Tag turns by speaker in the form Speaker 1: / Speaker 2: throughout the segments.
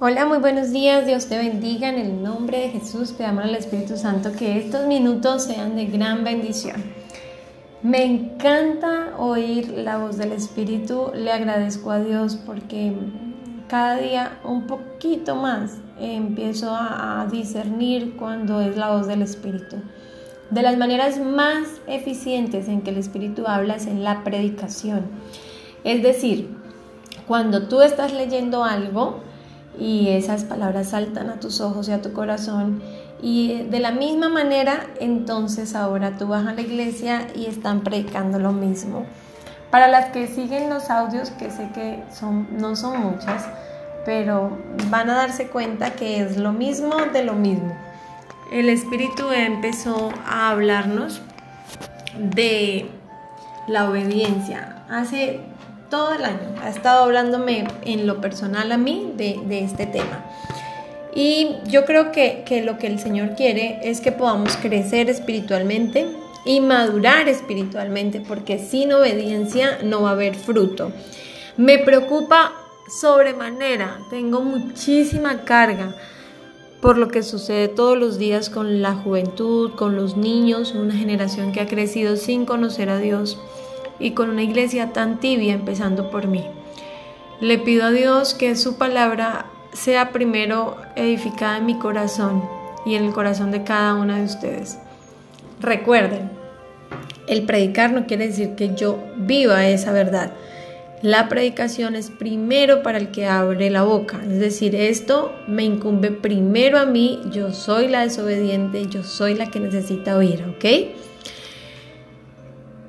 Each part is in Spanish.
Speaker 1: Hola, muy buenos días. Dios te bendiga en el nombre de Jesús. Pedamos al Espíritu Santo que estos minutos sean de gran bendición. Me encanta oír la voz del Espíritu. Le agradezco a Dios porque cada día un poquito más empiezo a, discernir cuando es la voz del Espíritu. De las maneras más eficientes en que el Espíritu habla es en la predicación. Es decir, cuando tú estás leyendo algo, y esas palabras saltan a tus ojos y a tu corazón. Y de la misma manera, entonces ahora tú vas a la iglesia y están predicando lo mismo. Para las que siguen los audios, que sé que son, no son muchas, pero van a darse cuenta que es lo mismo de lo mismo. El Espíritu empezó a hablarnos de la obediencia. Hace todo el año. Ha estado hablándome en lo personal a mí de, este tema. Y yo creo que, que, lo que el Señor quiere es que podamos crecer espiritualmente y madurar espiritualmente, porque sin obediencia no va a haber fruto. Me preocupa sobremanera, tengo muchísima carga por lo que sucede todos los días con la juventud, con los niños, una generación que ha crecido sin conocer a Dios y con una iglesia tan tibia empezando por mí. Le pido a Dios que su palabra sea primero edificada en mi corazón y en el corazón de cada una de ustedes. Recuerden, el predicar no quiere decir que yo viva esa verdad. La predicación es primero para el que abre la boca, es decir, esto me incumbe primero a mí, yo soy la desobediente, yo soy la que necesita oír, ¿ok?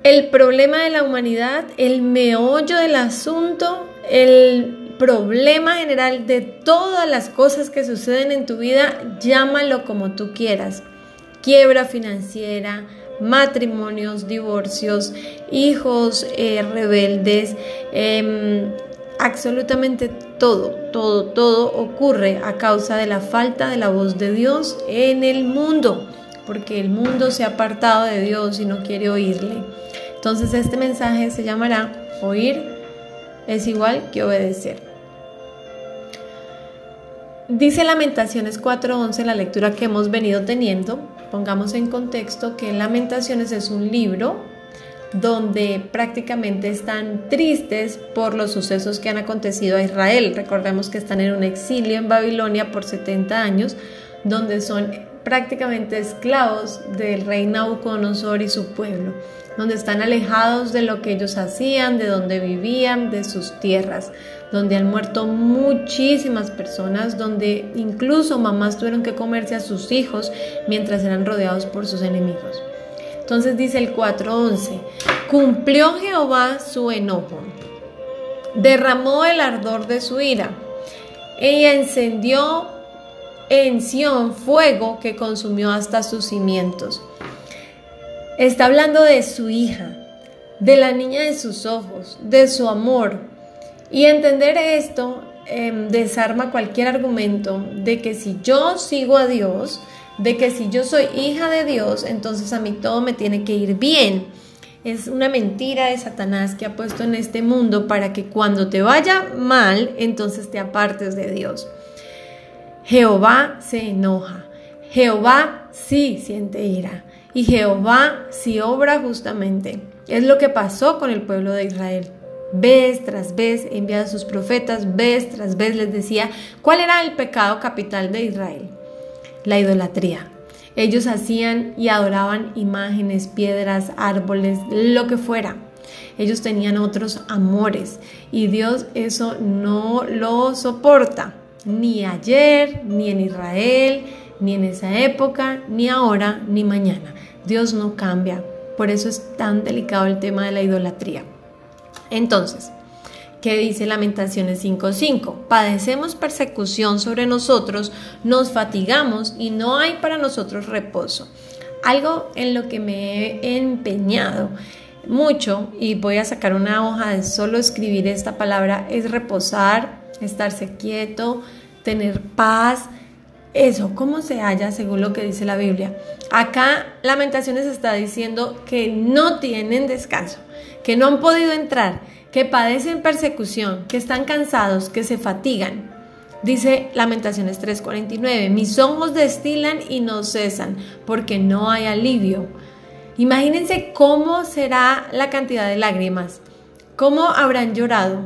Speaker 1: El problema de la humanidad, el meollo del asunto, el problema general de todas las cosas que suceden en tu vida, llámalo como tú quieras. Quiebra financiera, matrimonios, divorcios, hijos eh, rebeldes, em, absolutamente todo, todo, todo ocurre a causa de la falta de la voz de Dios en el mundo, porque el mundo se ha apartado de Dios y no quiere oírle. Entonces este mensaje se llamará Oír es igual que obedecer. Dice Lamentaciones 4:11, la lectura que hemos venido teniendo. Pongamos en contexto que Lamentaciones es un libro donde prácticamente están tristes por los sucesos que han acontecido a Israel. Recordemos que están en un exilio en Babilonia por 70 años, donde son prácticamente esclavos del rey Nabucodonosor y su pueblo donde están alejados de lo que ellos hacían, de donde vivían, de sus tierras, donde han muerto muchísimas personas, donde incluso mamás tuvieron que comerse a sus hijos mientras eran rodeados por sus enemigos. Entonces dice el 4.11, cumplió Jehová su enojo, derramó el ardor de su ira, ella encendió en Sión fuego que consumió hasta sus cimientos. Está hablando de su hija, de la niña de sus ojos, de su amor. Y entender esto em, desarma cualquier argumento de que si yo sigo a Dios, de que si yo soy hija de Dios, entonces a mí todo me tiene que ir bien. Es una mentira de Satanás que ha puesto en este mundo para que cuando te vaya mal, entonces te apartes de Dios. Jehová se enoja. Jehová sí siente ira y Jehová si obra justamente. Es lo que pasó con el pueblo de Israel. Vez tras vez enviaba a sus profetas, vez tras vez les decía cuál era el pecado capital de Israel. La idolatría. Ellos hacían y adoraban imágenes, piedras, árboles, lo que fuera. Ellos tenían otros amores y Dios eso no lo soporta, ni ayer, ni en Israel, ni en esa época, ni ahora, ni mañana. Dios no cambia. Por eso es tan delicado el tema de la idolatría. Entonces, ¿qué dice Lamentaciones 5:5? Padecemos persecución sobre nosotros, nos fatigamos y no hay para nosotros reposo. Algo en lo que me he empeñado mucho y voy a sacar una hoja de solo escribir esta palabra es reposar, estarse quieto, tener paz, eso, ¿cómo se halla según lo que dice la Biblia? Acá Lamentaciones está diciendo que no tienen descanso, que no han podido entrar, que padecen persecución, que están cansados, que se fatigan. Dice Lamentaciones 3:49, mis ojos destilan y no cesan, porque no hay alivio. Imagínense cómo será la cantidad de lágrimas, cómo habrán llorado,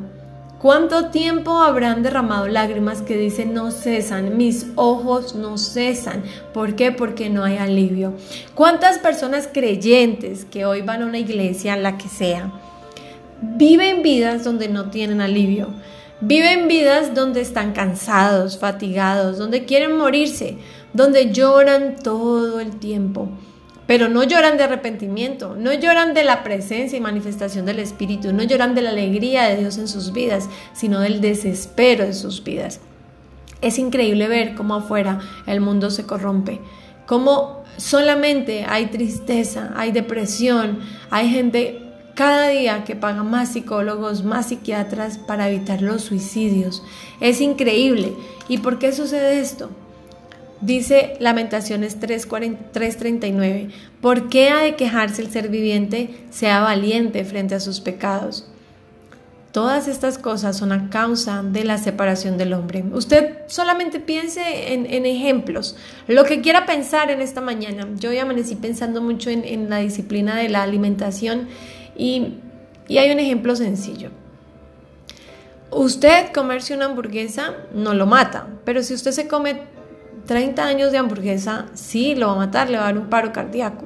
Speaker 1: cuánto tiempo habrán derramado lágrimas que dicen no cesan, mis ojos no cesan. ¿Por qué? Porque no hay alivio. ¿Cuántas personas creyentes que hoy van a una iglesia, la que sea, viven vidas donde no tienen alivio? Viven vidas donde están cansados, fatigados, donde quieren morirse, donde lloran todo el tiempo. Pero no lloran de arrepentimiento, no lloran de la presencia y manifestación del Espíritu, no lloran de la alegría de Dios en sus vidas, sino del desespero de sus vidas. Es increíble ver cómo afuera el mundo se corrompe, cómo solamente hay tristeza, hay depresión, hay gente cada día que paga más psicólogos, más psiquiatras para evitar los suicidios. Es increíble. ¿Y por qué sucede esto? Dice Lamentaciones 3:39, ¿por qué ha de quejarse el ser viviente? Sea valiente frente a sus pecados. Todas estas cosas son a causa de la separación del hombre. Usted solamente piense en, ejemplos, lo que quiera pensar en esta mañana. Yo hoy amanecí pensando mucho en, en la disciplina de la alimentación y, hay un ejemplo sencillo. Usted comerse una hamburguesa no lo mata, pero si usted se come 30 años de hamburguesa, sí lo va a matar, le va a dar un paro cardíaco.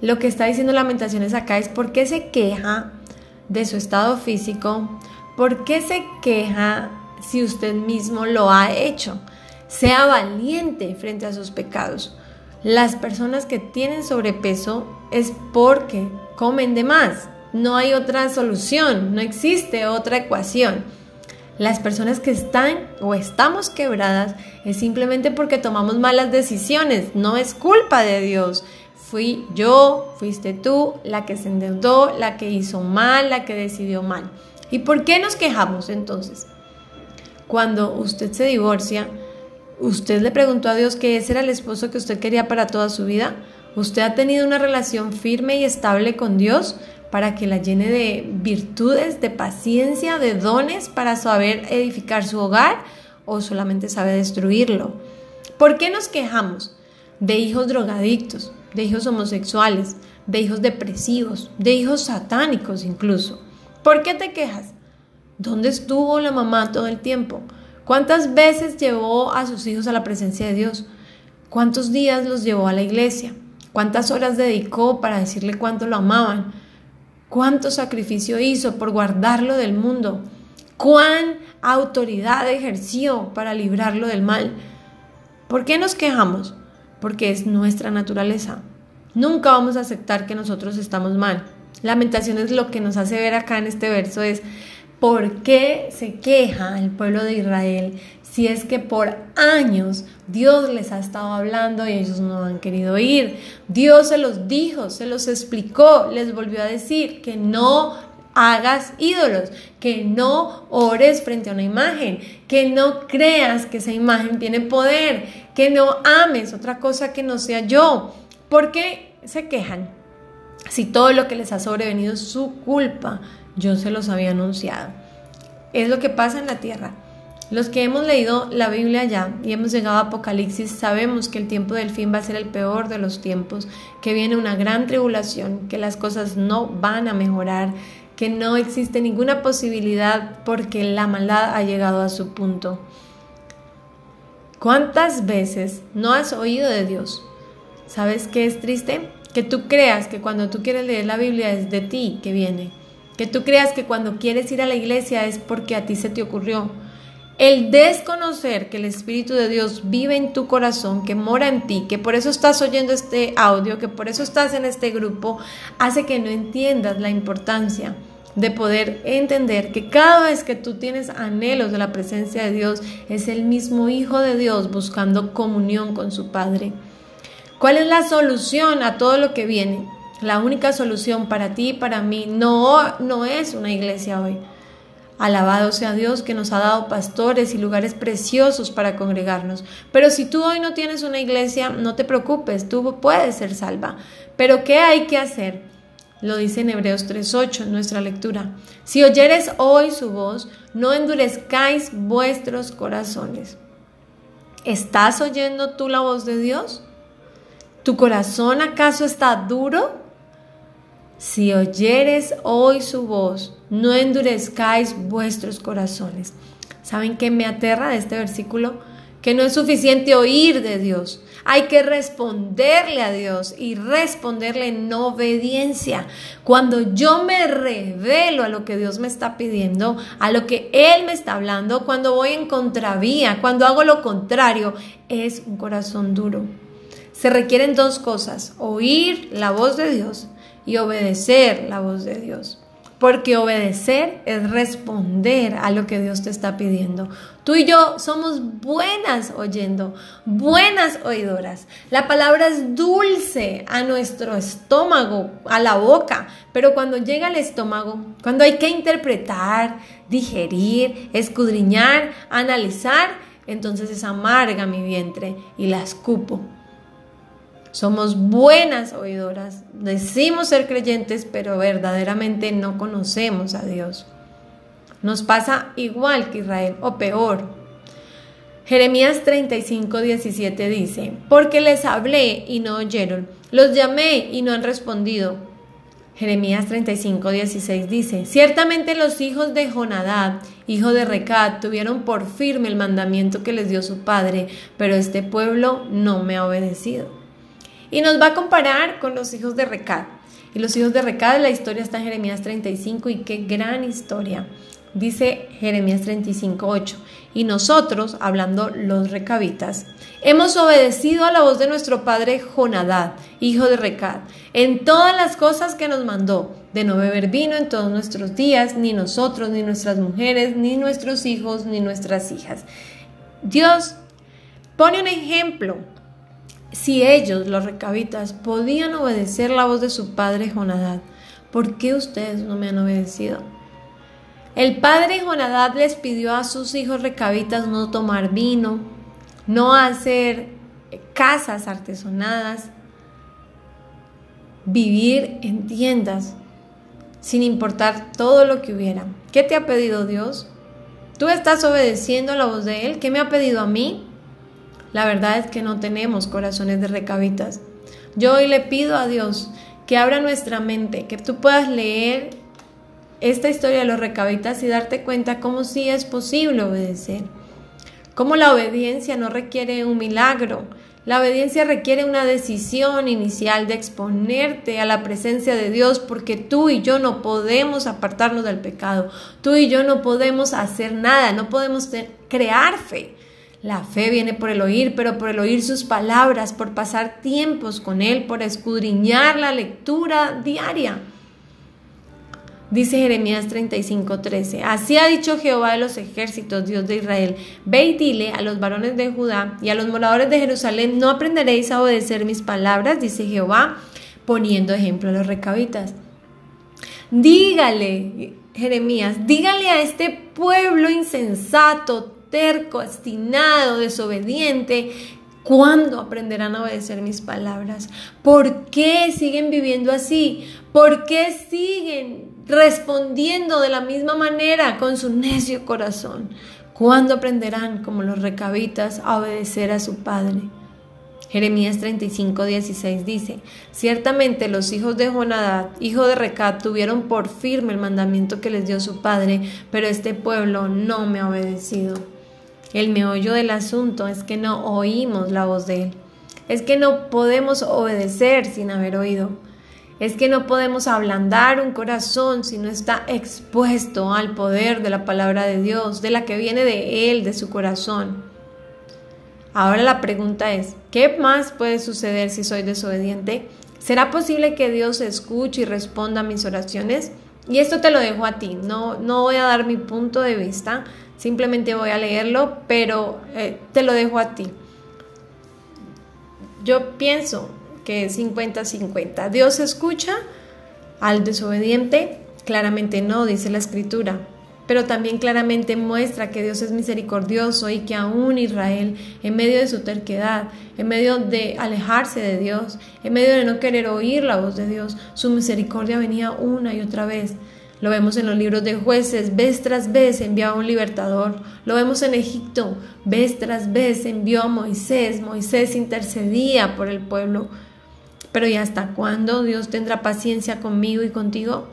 Speaker 1: Lo que está diciendo Lamentaciones acá es por qué se queja de su estado físico, por qué se queja si usted mismo lo ha hecho. Sea valiente frente a sus pecados. Las personas que tienen sobrepeso es porque comen de más. No hay otra solución, no existe otra ecuación. Las personas que están o estamos quebradas es simplemente porque tomamos malas decisiones, no es culpa de Dios. Fui yo, fuiste tú, la que se endeudó, la que hizo mal, la que decidió mal. ¿Y por qué nos quejamos entonces? Cuando usted se divorcia, ¿usted le preguntó a Dios que ese era el esposo que usted quería para toda su vida? ¿Usted ha tenido una relación firme y estable con Dios para que la llene de virtudes, de paciencia, de dones para saber edificar su hogar o solamente sabe destruirlo? ¿Por qué nos quejamos de hijos drogadictos, de hijos homosexuales, de hijos depresivos, de hijos satánicos incluso? ¿Por qué te quejas? ¿Dónde estuvo la mamá todo el tiempo? ¿Cuántas veces llevó a sus hijos a la presencia de Dios? ¿Cuántos días los llevó a la iglesia? cuántas horas dedicó para decirle cuánto lo amaban, cuánto sacrificio hizo por guardarlo del mundo, cuán autoridad ejerció para librarlo del mal. ¿Por qué nos quejamos? Porque es nuestra naturaleza. Nunca vamos a aceptar que nosotros estamos mal. Lamentación es lo que nos hace ver acá en este verso es ¿Por qué se queja el pueblo de Israel si es que por años Dios les ha estado hablando y ellos no han querido ir? Dios se los dijo, se los explicó, les volvió a decir que no hagas ídolos, que no ores frente a una imagen, que no creas que esa imagen tiene poder, que no ames otra cosa que no sea yo. ¿Por qué se quejan? Si todo lo que les ha sobrevenido es su culpa, yo se los había anunciado. Es lo que pasa en la tierra. Los que hemos leído la Biblia ya y hemos llegado a Apocalipsis sabemos que el tiempo del fin va a ser el peor de los tiempos, que viene una gran tribulación, que las cosas no van a mejorar, que no existe ninguna posibilidad porque la maldad ha llegado a su punto. ¿Cuántas veces no has oído de Dios? ¿Sabes qué es triste? Que tú creas que cuando tú quieres leer la Biblia es de ti que viene que tú creas que cuando quieres ir a la iglesia es porque a ti se te ocurrió. El desconocer que el Espíritu de Dios vive en tu corazón, que mora en ti, que por eso estás oyendo este audio, que por eso estás en este grupo, hace que no entiendas la importancia de poder entender que cada vez que tú tienes anhelos de la presencia de Dios, es el mismo Hijo de Dios buscando comunión con su Padre. ¿Cuál es la solución a todo lo que viene? La única solución para ti y para mí no, no es una iglesia hoy. Alabado sea Dios que nos ha dado pastores y lugares preciosos para congregarnos. Pero si tú hoy no tienes una iglesia, no te preocupes, tú puedes ser salva. Pero ¿qué hay que hacer? Lo dice en Hebreos 3.8 en nuestra lectura. Si oyeres hoy su voz, no endurezcáis vuestros corazones. ¿Estás oyendo tú la voz de Dios? ¿Tu corazón acaso está duro? Si oyeres hoy su voz, no endurezcáis vuestros corazones. ¿Saben qué me aterra de este versículo? Que no es suficiente oír de Dios. Hay que responderle a Dios y responderle en obediencia. Cuando yo me revelo a lo que Dios me está pidiendo, a lo que Él me está hablando, cuando voy en contravía, cuando hago lo contrario, es un corazón duro. Se requieren dos cosas, oír la voz de Dios y obedecer la voz de Dios. Porque obedecer es responder a lo que Dios te está pidiendo. Tú y yo somos buenas oyendo, buenas oidoras. La palabra es dulce a nuestro estómago, a la boca, pero cuando llega al estómago, cuando hay que interpretar, digerir, escudriñar, analizar, entonces es amarga mi vientre y la escupo. Somos buenas oidoras, decimos ser creyentes, pero verdaderamente no conocemos a Dios. Nos pasa igual que Israel, o peor. Jeremías 35, 17 dice, porque les hablé y no oyeron, los llamé y no han respondido. Jeremías 35, 16 dice, ciertamente los hijos de Jonadad, hijo de Recad, tuvieron por firme el mandamiento que les dio su padre, pero este pueblo no me ha obedecido. Y nos va a comparar con los hijos de Recad. Y los hijos de Recad, la historia está en Jeremías 35 y qué gran historia. Dice Jeremías 35, 8. Y nosotros, hablando los recabitas, hemos obedecido a la voz de nuestro padre Jonadad, hijo de Recad, en todas las cosas que nos mandó, de no beber vino en todos nuestros días, ni nosotros, ni nuestras mujeres, ni nuestros hijos, ni nuestras hijas. Dios pone un ejemplo si ellos, los recabitas, podían obedecer la voz de su padre Jonadad, ¿por qué ustedes no me han obedecido? El padre Jonadad les pidió a sus hijos recabitas no tomar vino, no hacer casas artesonadas, vivir en tiendas, sin importar todo lo que hubiera. ¿Qué te ha pedido Dios? ¿Tú estás obedeciendo la voz de Él? ¿Qué me ha pedido a mí? La verdad es que no tenemos corazones de recabitas. Yo hoy le pido a Dios que abra nuestra mente, que tú puedas leer esta historia de los recabitas y darte cuenta cómo sí es posible obedecer. Cómo la obediencia no requiere un milagro. La obediencia requiere una decisión inicial de exponerte a la presencia de Dios porque tú y yo no podemos apartarnos del pecado. Tú y yo no podemos hacer nada, no podemos crear fe. La fe viene por el oír, pero por el oír sus palabras, por pasar tiempos con Él, por escudriñar la lectura diaria. Dice Jeremías 35:13, así ha dicho Jehová de los ejércitos, Dios de Israel, ve y dile a los varones de Judá y a los moradores de Jerusalén, no aprenderéis a obedecer mis palabras, dice Jehová, poniendo ejemplo a los recabitas. Dígale, Jeremías, dígale a este pueblo insensato, terco, desobediente, ¿Cuándo aprenderán a obedecer mis palabras? ¿Por qué siguen viviendo así? ¿Por qué siguen respondiendo de la misma manera con su necio corazón? ¿Cuándo aprenderán, como los recabitas, a obedecer a su Padre? Jeremías 35, 16 dice, ciertamente los hijos de Jonadad, hijo de Recab, tuvieron por firme el mandamiento que les dio su padre, pero este pueblo no me ha obedecido. El meollo del asunto es que no oímos la voz de Él. Es que no podemos obedecer sin haber oído. Es que no podemos ablandar un corazón si no está expuesto al poder de la palabra de Dios, de la que viene de Él, de su corazón. Ahora la pregunta es, ¿qué más puede suceder si soy desobediente? ¿Será posible que Dios escuche y responda a mis oraciones? Y esto te lo dejo a ti, no, no voy a dar mi punto de vista, simplemente voy a leerlo, pero eh, te lo dejo a ti. Yo pienso que 50-50. ¿Dios escucha al desobediente? Claramente no, dice la escritura. pero también claramente muestra que Dios es misericordioso y que aún Israel, en medio de su terquedad, en medio de alejarse de Dios, en medio de no querer oír la voz de Dios, su misericordia venía una y otra vez. Lo vemos en los libros de jueces, vez tras vez envió a un libertador. Lo vemos en Egipto, vez tras vez envió a Moisés. Moisés intercedía por el pueblo. Pero ¿y hasta cuándo Dios tendrá paciencia conmigo y contigo?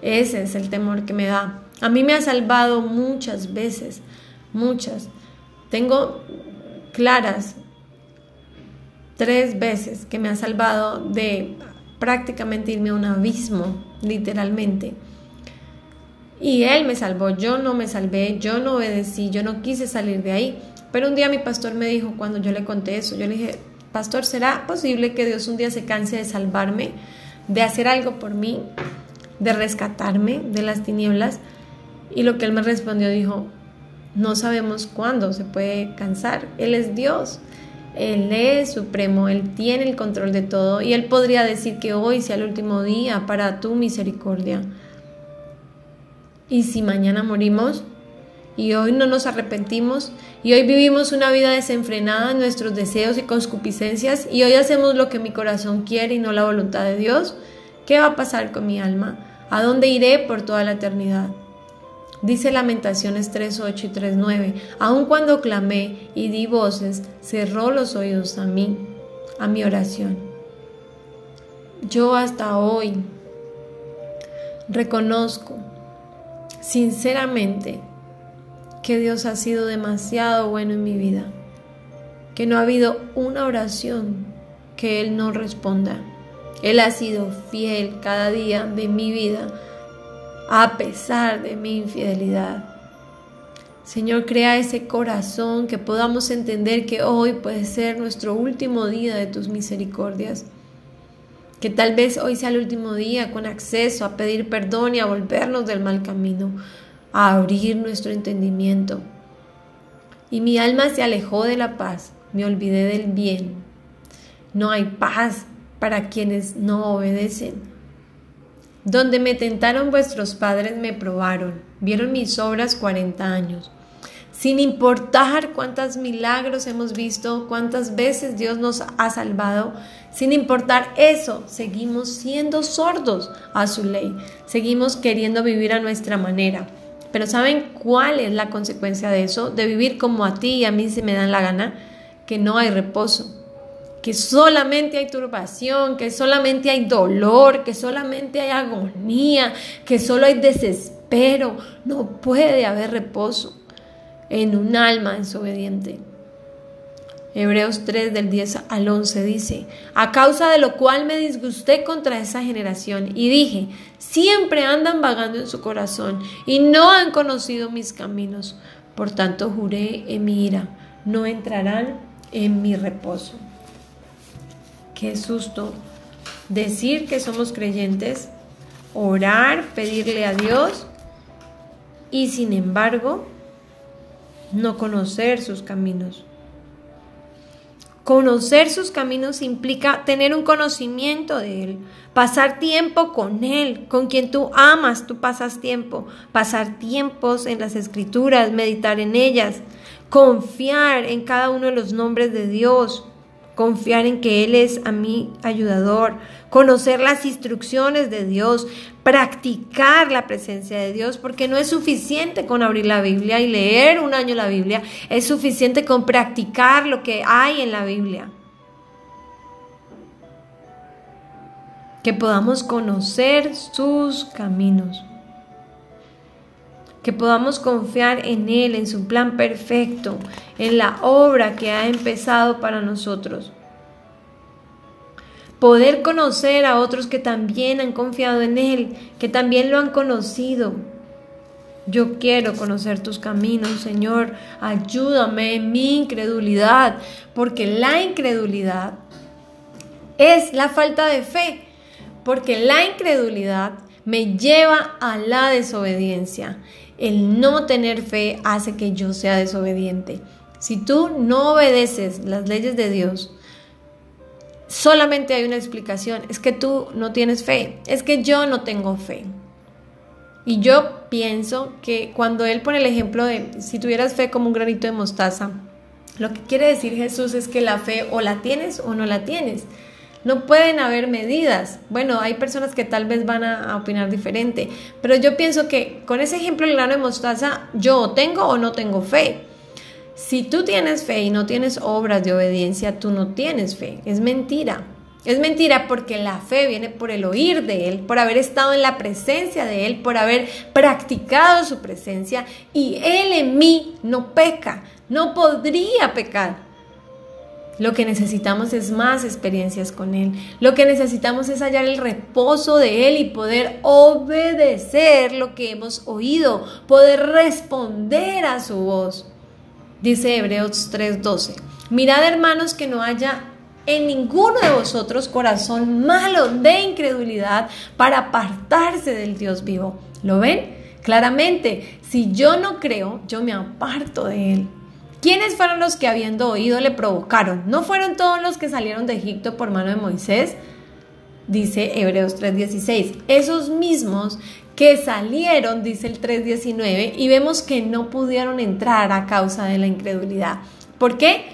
Speaker 1: Ese es el temor que me da. A mí me ha salvado muchas veces, muchas. Tengo claras tres veces que me ha salvado de prácticamente irme a un abismo, literalmente. Y Él me salvó, yo no me salvé, yo no obedecí, yo no quise salir de ahí. Pero un día mi pastor me dijo, cuando yo le conté eso, yo le dije, pastor, ¿será posible que Dios un día se canse de salvarme, de hacer algo por mí, de rescatarme de las tinieblas? Y lo que él me respondió dijo, no sabemos cuándo se puede cansar, Él es Dios. Él es supremo, Él tiene el control de todo y Él podría decir que hoy sea el último día para tu misericordia. Y si mañana morimos y hoy no nos arrepentimos y hoy vivimos una vida desenfrenada en nuestros deseos y concupiscencias y hoy hacemos lo que mi corazón quiere y no la voluntad de Dios, ¿qué va a pasar con mi alma? ¿A dónde iré por toda la eternidad? Dice Lamentaciones 3.8 y 3.9, aun cuando clamé y di voces, cerró los oídos a mí, a mi oración. Yo hasta hoy reconozco sinceramente que Dios ha sido demasiado bueno en mi vida, que no ha habido una oración que Él no responda. Él ha sido fiel cada día de mi vida, a pesar de mi infidelidad. Señor, crea ese corazón que podamos entender que hoy puede ser nuestro último día de tus misericordias. Que tal vez hoy sea el último día con acceso a pedir perdón y a volvernos del mal camino, a abrir nuestro entendimiento. Y mi alma se alejó de la paz, me olvidé del bien. No hay paz para quienes no obedecen. Donde me tentaron vuestros padres me probaron, vieron mis obras cuarenta años sin importar cuántos milagros hemos visto, cuántas veces Dios nos ha salvado, sin importar eso, seguimos siendo sordos a su ley, seguimos queriendo vivir a nuestra manera. Pero ¿saben cuál es la consecuencia de eso? De vivir como a ti y a mí se me dan la gana, que no hay reposo, que solamente hay turbación, que solamente hay dolor, que solamente hay agonía, que solo hay desespero, no puede haber reposo en un alma desobediente. Hebreos 3 del 10 al 11 dice, a causa de lo cual me disgusté contra esa generación y dije, siempre andan vagando en su corazón y no han conocido mis caminos. Por tanto juré en mi ira, no entrarán en mi reposo. Qué susto decir que somos creyentes, orar, pedirle a Dios y sin embargo no conocer sus caminos. Conocer sus caminos implica tener un conocimiento de Él, pasar tiempo con Él, con quien tú amas, tú pasas tiempo, pasar tiempos en las escrituras, meditar en ellas, confiar en cada uno de los nombres de Dios, confiar en que Él es a mí ayudador, conocer las instrucciones de Dios, practicar la presencia de Dios, porque no es suficiente con abrir la Biblia y leer un año la Biblia, es suficiente con practicar lo que hay en la Biblia. Que podamos conocer sus caminos que podamos confiar en Él, en su plan perfecto, en la obra que ha empezado para nosotros. Poder conocer a otros que también han confiado en Él, que también lo han conocido. Yo quiero conocer tus caminos, Señor. Ayúdame en mi incredulidad, porque la incredulidad es la falta de fe, porque la incredulidad me lleva a la desobediencia el no tener fe hace que yo sea desobediente. Si tú no obedeces las leyes de Dios, solamente hay una explicación, es que tú no tienes fe, es que yo no tengo fe. Y yo pienso que cuando él pone el ejemplo de si tuvieras fe como un granito de mostaza, lo que quiere decir Jesús es que la fe o la tienes o no la tienes. No pueden haber medidas. Bueno, hay personas que tal vez van a, opinar diferente, pero yo pienso que con ese ejemplo del grano de mostaza, yo tengo o no tengo fe. Si tú tienes fe y no tienes obras de obediencia, tú no tienes fe. Es mentira. Es mentira porque la fe viene por el oír de Él, por haber estado en la presencia de Él, por haber practicado su presencia y Él en mí no peca, no podría pecar. Lo que necesitamos es más experiencias con Él. Lo que necesitamos es hallar el reposo de Él y poder obedecer lo que hemos oído, poder responder a su voz. Dice Hebreos 3:12. Mirad hermanos que no haya en ninguno de vosotros corazón malo de incredulidad para apartarse del Dios vivo. ¿Lo ven? Claramente, si yo no creo, yo me aparto de Él. ¿Quiénes fueron los que habiendo oído le provocaron? ¿No fueron todos los que salieron de Egipto por mano de Moisés? Dice Hebreos 3:16. Esos mismos que salieron, dice el 3:19, y vemos que no pudieron entrar a causa de la incredulidad. ¿Por qué?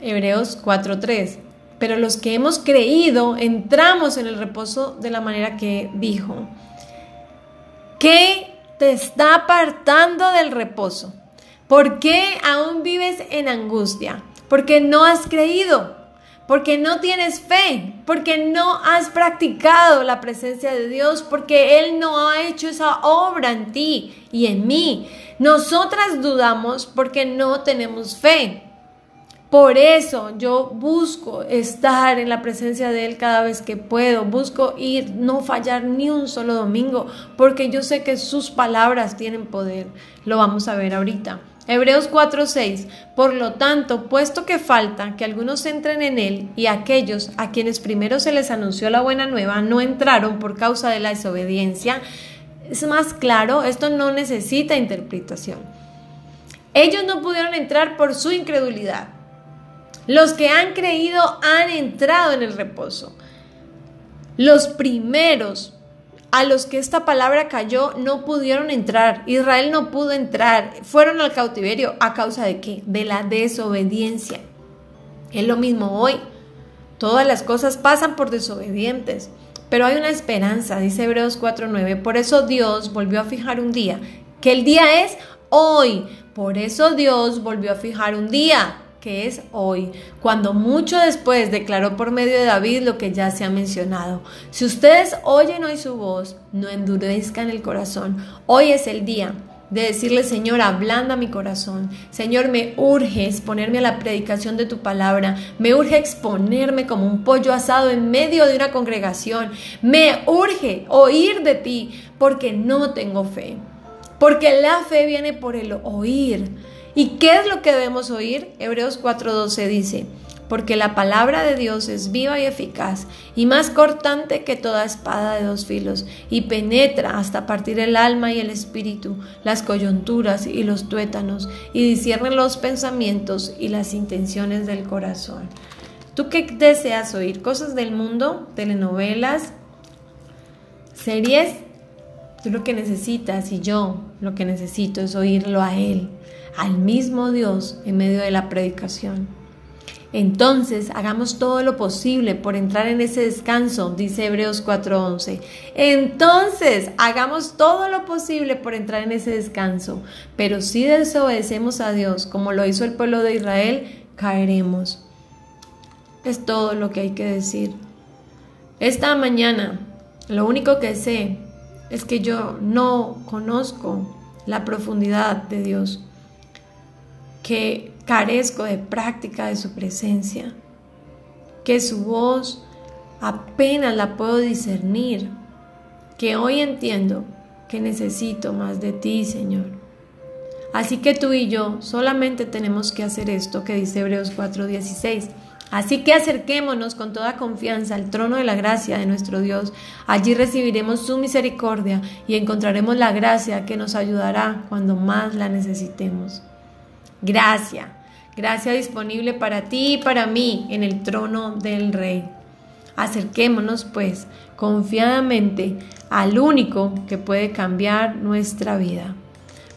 Speaker 1: Hebreos 4:3. Pero los que hemos creído entramos en el reposo de la manera que dijo. ¿Qué te está apartando del reposo? ¿Por qué aún vives en angustia? Porque no has creído, porque no tienes fe, porque no has practicado la presencia de Dios, porque Él no ha hecho esa obra en ti y en mí. Nosotras dudamos porque no tenemos fe. Por eso yo busco estar en la presencia de Él cada vez que puedo, busco ir, no fallar ni un solo domingo, porque yo sé que sus palabras tienen poder. Lo vamos a ver ahorita. Hebreos 4:6. Por lo tanto, puesto que falta que algunos entren en él y aquellos a quienes primero se les anunció la buena nueva no entraron por causa de la desobediencia, es más claro, esto no necesita interpretación. Ellos no pudieron entrar por su incredulidad. Los que han creído han entrado en el reposo. Los primeros a los que esta palabra cayó no pudieron entrar. Israel no pudo entrar. Fueron al cautiverio. ¿A causa de qué? De la desobediencia. Es lo mismo hoy. Todas las cosas pasan por desobedientes. Pero hay una esperanza, dice Hebreos 4.9. Por eso Dios volvió a fijar un día. Que el día es hoy. Por eso Dios volvió a fijar un día que es hoy, cuando mucho después declaró por medio de David lo que ya se ha mencionado. Si ustedes oyen hoy su voz, no endurezcan el corazón. Hoy es el día de decirle, Señor, ablanda mi corazón. Señor, me urge exponerme a la predicación de tu palabra. Me urge exponerme como un pollo asado en medio de una congregación. Me urge oír de ti porque no tengo fe. Porque la fe viene por el oír. ¿Y qué es lo que debemos oír? Hebreos 4:12 dice, porque la palabra de Dios es viva y eficaz y más cortante que toda espada de dos filos y penetra hasta partir el alma y el espíritu, las coyunturas y los tuétanos y discierne los pensamientos y las intenciones del corazón. ¿Tú qué deseas oír? ¿Cosas del mundo? ¿Telenovelas? ¿Series? Tú lo que necesitas y yo lo que necesito es oírlo a Él al mismo Dios en medio de la predicación. Entonces, hagamos todo lo posible por entrar en ese descanso, dice Hebreos 4:11. Entonces, hagamos todo lo posible por entrar en ese descanso. Pero si desobedecemos a Dios, como lo hizo el pueblo de Israel, caeremos. Es todo lo que hay que decir. Esta mañana, lo único que sé es que yo no conozco la profundidad de Dios que carezco de práctica de su presencia, que su voz apenas la puedo discernir, que hoy entiendo que necesito más de ti, Señor. Así que tú y yo solamente tenemos que hacer esto que dice Hebreos 4:16. Así que acerquémonos con toda confianza al trono de la gracia de nuestro Dios. Allí recibiremos su misericordia y encontraremos la gracia que nos ayudará cuando más la necesitemos. Gracia, gracia disponible para ti y para mí en el trono del Rey. Acerquémonos pues confiadamente al único que puede cambiar nuestra vida,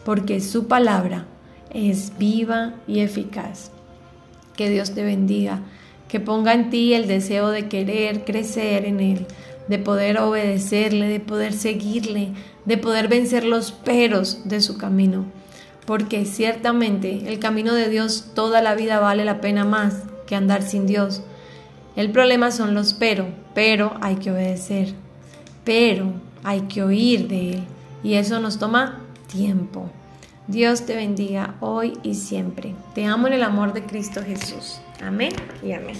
Speaker 1: porque su palabra es viva y eficaz. Que Dios te bendiga, que ponga en ti el deseo de querer crecer en Él, de poder obedecerle, de poder seguirle, de poder vencer los peros de su camino. Porque ciertamente el camino de Dios toda la vida vale la pena más que andar sin Dios. El problema son los pero, pero hay que obedecer, pero hay que oír de Él y eso nos toma tiempo. Dios te bendiga hoy y siempre. Te amo en el amor de Cristo Jesús. Amén y amén.